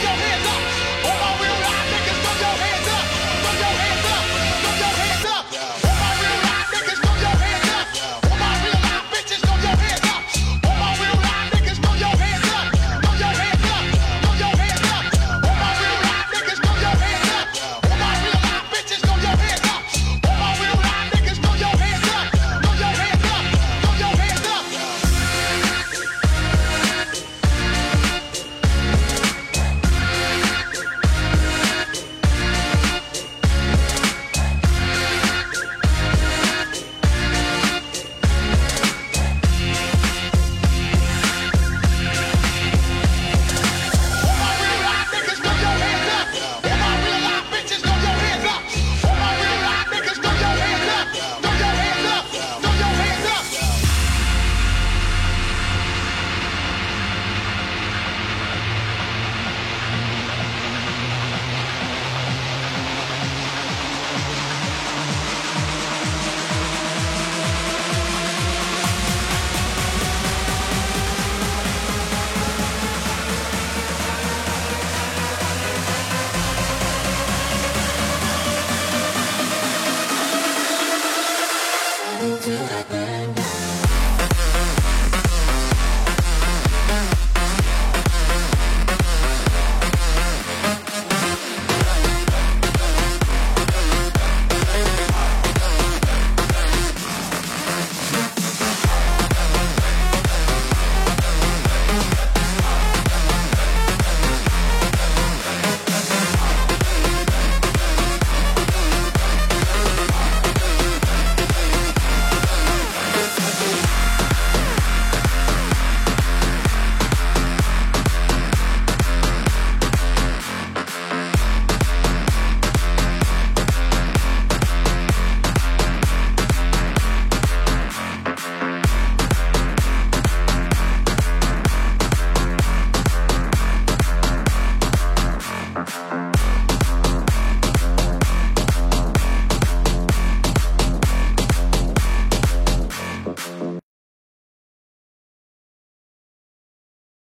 Hold.